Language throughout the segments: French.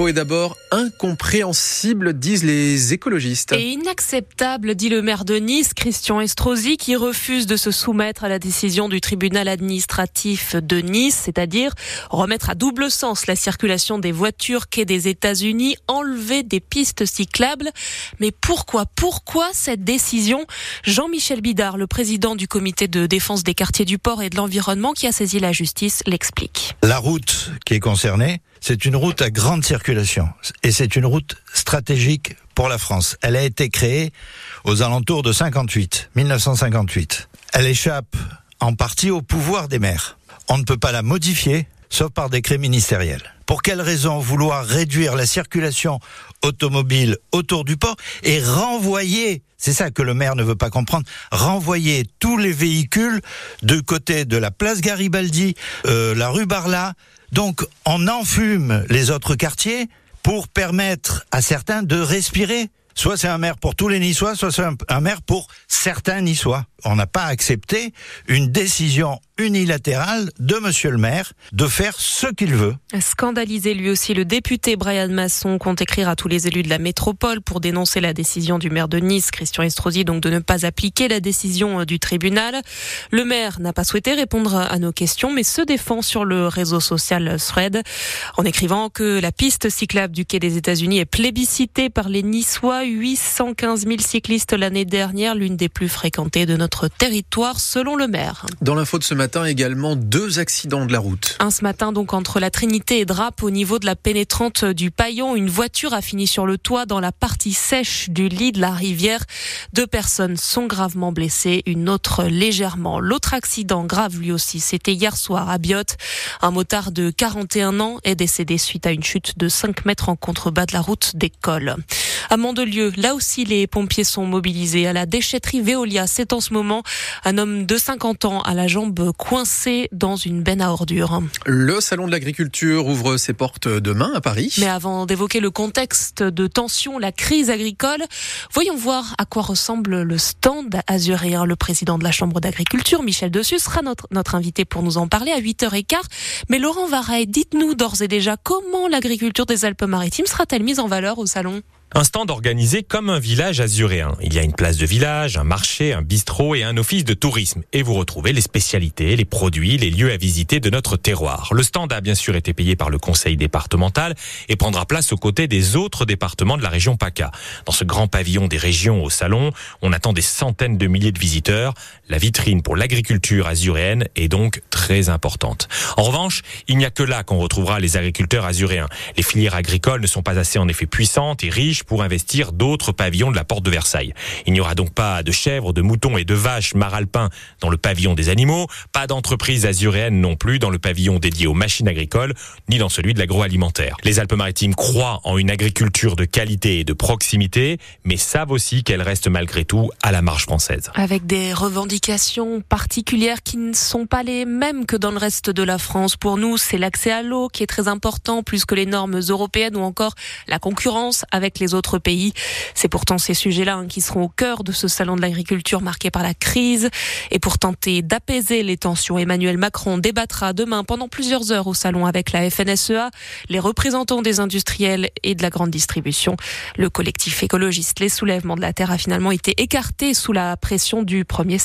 est d'abord incompréhensible, disent les écologistes. Et inacceptable, dit le maire de Nice, Christian Estrosi, qui refuse de se soumettre à la décision du tribunal administratif de Nice, c'est-à-dire remettre à double sens la circulation des voitures quai des États-Unis, enlever des pistes cyclables. Mais pourquoi, pourquoi cette décision? Jean-Michel Bidard, le président du comité de défense des quartiers du port et de l'environnement qui a saisi la justice, l'explique. La route qui est concernée, c'est une route à grande circulation et c'est une route stratégique pour la France. Elle a été créée aux alentours de 58, 1958. Elle échappe en partie au pouvoir des maires. On ne peut pas la modifier sauf par décret ministériel. Pour quelle raison vouloir réduire la circulation automobile autour du port et renvoyer, c'est ça que le maire ne veut pas comprendre, renvoyer tous les véhicules du côté de la place Garibaldi, euh, la rue Barla, donc on enfume les autres quartiers pour permettre à certains de respirer. Soit c'est un maire pour tous les Niçois, soit c'est un maire pour certains Niçois. On n'a pas accepté une décision unilatérale de monsieur le maire de faire ce qu'il veut. Scandalisé lui aussi, le député Brian Masson compte écrire à tous les élus de la métropole pour dénoncer la décision du maire de Nice, Christian Estrosi, donc de ne pas appliquer la décision euh, du tribunal. Le maire n'a pas souhaité répondre à nos questions, mais se défend sur le réseau social Thread en écrivant que la piste cyclable du quai des États-Unis est plébiscitée par les Niçois, 815 000 cyclistes l'année dernière, l'une des plus fréquentées de notre territoire selon le maire. Dans l'info de ce matin également, deux accidents de la route. Un ce matin donc entre la Trinité et Drape au niveau de la pénétrante du Paillon. Une voiture a fini sur le toit dans la partie sèche du lit de la rivière. Deux personnes sont gravement blessées, une autre légèrement. L'autre accident grave lui aussi, c'était hier soir à Biote. Un motard de 41 ans est décédé suite à une chute de 5 mètres en contrebas de la route d'école. À Mandelieu, là aussi les pompiers sont mobilisés. À la déchetterie Veolia, c'est en ce moment un homme de 50 ans à la jambe coincée dans une benne à ordures. Le salon de l'agriculture ouvre ses portes demain à Paris. Mais avant d'évoquer le contexte de tension, la crise agricole, voyons voir à quoi ressemble le stand azuréen. Le président de la Chambre d'agriculture, Michel Dessus, sera notre, notre invité pour nous en parler à 8h15. Mais Laurent Vareille, dites-nous d'ores et déjà comment l'agriculture des Alpes-Maritimes sera-t-elle mise en valeur au salon? Un stand organisé comme un village azuréen. Il y a une place de village, un marché, un bistrot et un office de tourisme. Et vous retrouvez les spécialités, les produits, les lieux à visiter de notre terroir. Le stand a bien sûr été payé par le conseil départemental et prendra place aux côtés des autres départements de la région PACA. Dans ce grand pavillon des régions au salon, on attend des centaines de milliers de visiteurs. La vitrine pour l'agriculture azuréenne est donc très importante. En revanche, il n'y a que là qu'on retrouvera les agriculteurs azuréens. Les filières agricoles ne sont pas assez en effet puissantes et riches pour investir d'autres pavillons de la porte de Versailles. Il n'y aura donc pas de chèvres, de moutons et de vaches maralpins dans le pavillon des animaux, pas d'entreprise azuréenne non plus dans le pavillon dédié aux machines agricoles, ni dans celui de l'agroalimentaire. Les Alpes-Maritimes croient en une agriculture de qualité et de proximité, mais savent aussi qu'elle reste malgré tout à la marge française. Avec des revendications particulières qui ne sont pas les mêmes que dans le reste de la France. Pour nous, c'est l'accès à l'eau qui est très important, plus que les normes européennes ou encore la concurrence avec les autres pays. C'est pourtant ces sujets-là hein, qui seront au cœur de ce salon de l'agriculture marqué par la crise. Et pour tenter d'apaiser les tensions, Emmanuel Macron débattra demain pendant plusieurs heures au salon avec la FNSEA, les représentants des industriels et de la grande distribution. Le collectif écologiste Les Soulèvements de la Terre a finalement été écarté sous la pression du premier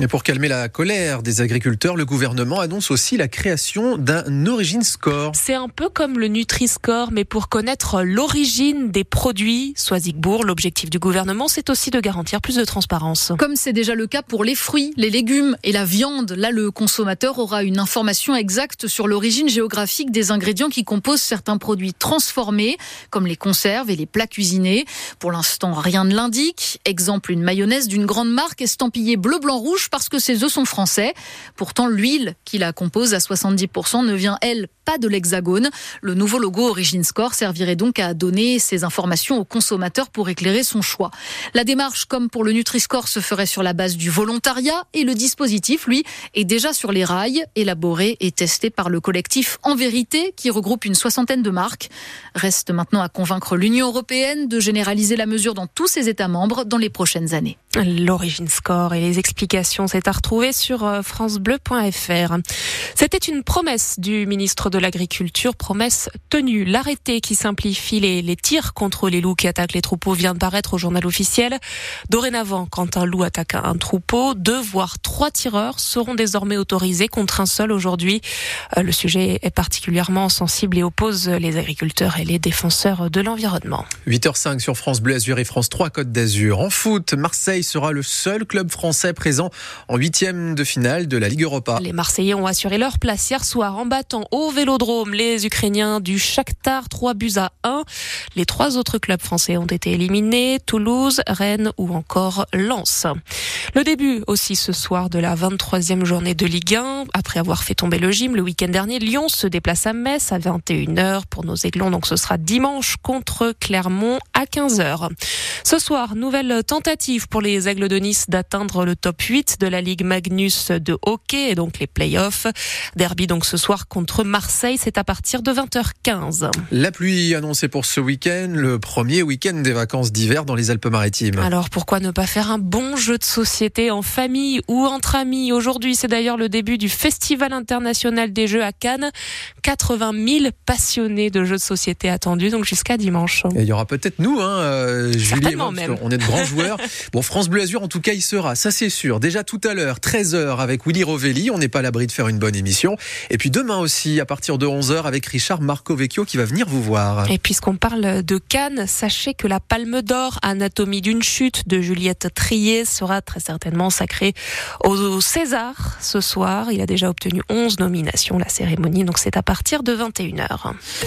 Et pour calmer la colère des agriculteurs, le gouvernement annonce aussi la création d'un Origin Score. C'est un peu comme le Nutri-Score, mais pour connaître l'origine des produits. Soisigbourg, l'objectif du gouvernement, c'est aussi de garantir plus de transparence. Comme c'est déjà le cas pour les fruits, les légumes et la viande, là le consommateur aura une information exacte sur l'origine géographique des ingrédients qui composent certains produits transformés, comme les conserves et les plats cuisinés. Pour l'instant, rien ne l'indique. Exemple, une mayonnaise d'une grande marque estampillée bleu, blanc, rouge parce que ses œufs sont français. Pourtant, l'huile qui la compose à 70% ne vient, elle, pas de l'hexagone. Le nouveau logo Origin Score servirait donc à donner ces informations aux consommateurs pour éclairer son choix. La démarche, comme pour le Nutri-Score, se ferait sur la base du volontariat et le dispositif, lui, est déjà sur les rails, élaboré et testé par le collectif En Vérité, qui regroupe une soixantaine de marques. Reste maintenant à convaincre l'Union européenne de généraliser la mesure dans tous ses États membres dans les prochaines années. L'origine score et les explications, c'est à retrouver sur euh, francebleu.fr. C'était une promesse du ministre de l'Agriculture, promesse tenue. L'arrêté qui simplifie les, les, tirs contre les loups qui attaquent les troupeaux vient de paraître au journal officiel. Dorénavant, quand un loup attaque un troupeau, deux voire trois tireurs seront désormais autorisés contre un seul aujourd'hui. Euh, le sujet est particulièrement sensible et oppose les agriculteurs et les défenseurs de l'environnement. 8h05 sur France Bleu Azur et France 3 Côte d'Azur. En foot, Marseille sera le seul club français présent en huitième de finale de la Ligue Europa. Les Marseillais ont assuré leur place hier soir en battant au Vélodrome les Ukrainiens du Shakhtar 3 buts à 1. Les trois autres clubs français ont été éliminés, Toulouse, Rennes ou encore Lens. Le début aussi ce soir de la 23e journée de Ligue 1. Après avoir fait tomber le gym le week-end dernier, Lyon se déplace à Metz à 21h pour nos aiglons. Donc ce sera dimanche contre Clermont à 15h. Ce soir, nouvelle tentative pour les Aigles de Nice d'atteindre le top 8 de la Ligue Magnus de hockey et donc les playoffs. Derby donc ce soir contre Marseille, c'est à partir de 20h15. La pluie annoncée pour ce week-end, le premier week-end des vacances d'hiver dans les Alpes-Maritimes. Alors pourquoi ne pas faire un bon jeu de société en famille ou entre amis? Aujourd'hui, c'est d'ailleurs le début du Festival international des jeux à Cannes. 80 000 passionnés de jeux de société attendus, donc jusqu'à dimanche. Et il y aura peut-être nous, hein, euh, Julie et moi, même. on est de grands joueurs. Bon, France en tout cas, il sera, ça c'est sûr. Déjà tout à l'heure, 13h avec Willy Rovelli, on n'est pas à l'abri de faire une bonne émission. Et puis demain aussi, à partir de 11h, avec Richard Marcovecchio qui va venir vous voir. Et puisqu'on parle de Cannes, sachez que la Palme d'Or, Anatomie d'une chute de Juliette Trier, sera très certainement sacrée au César ce soir. Il a déjà obtenu 11 nominations, la cérémonie, donc c'est à partir de 21h.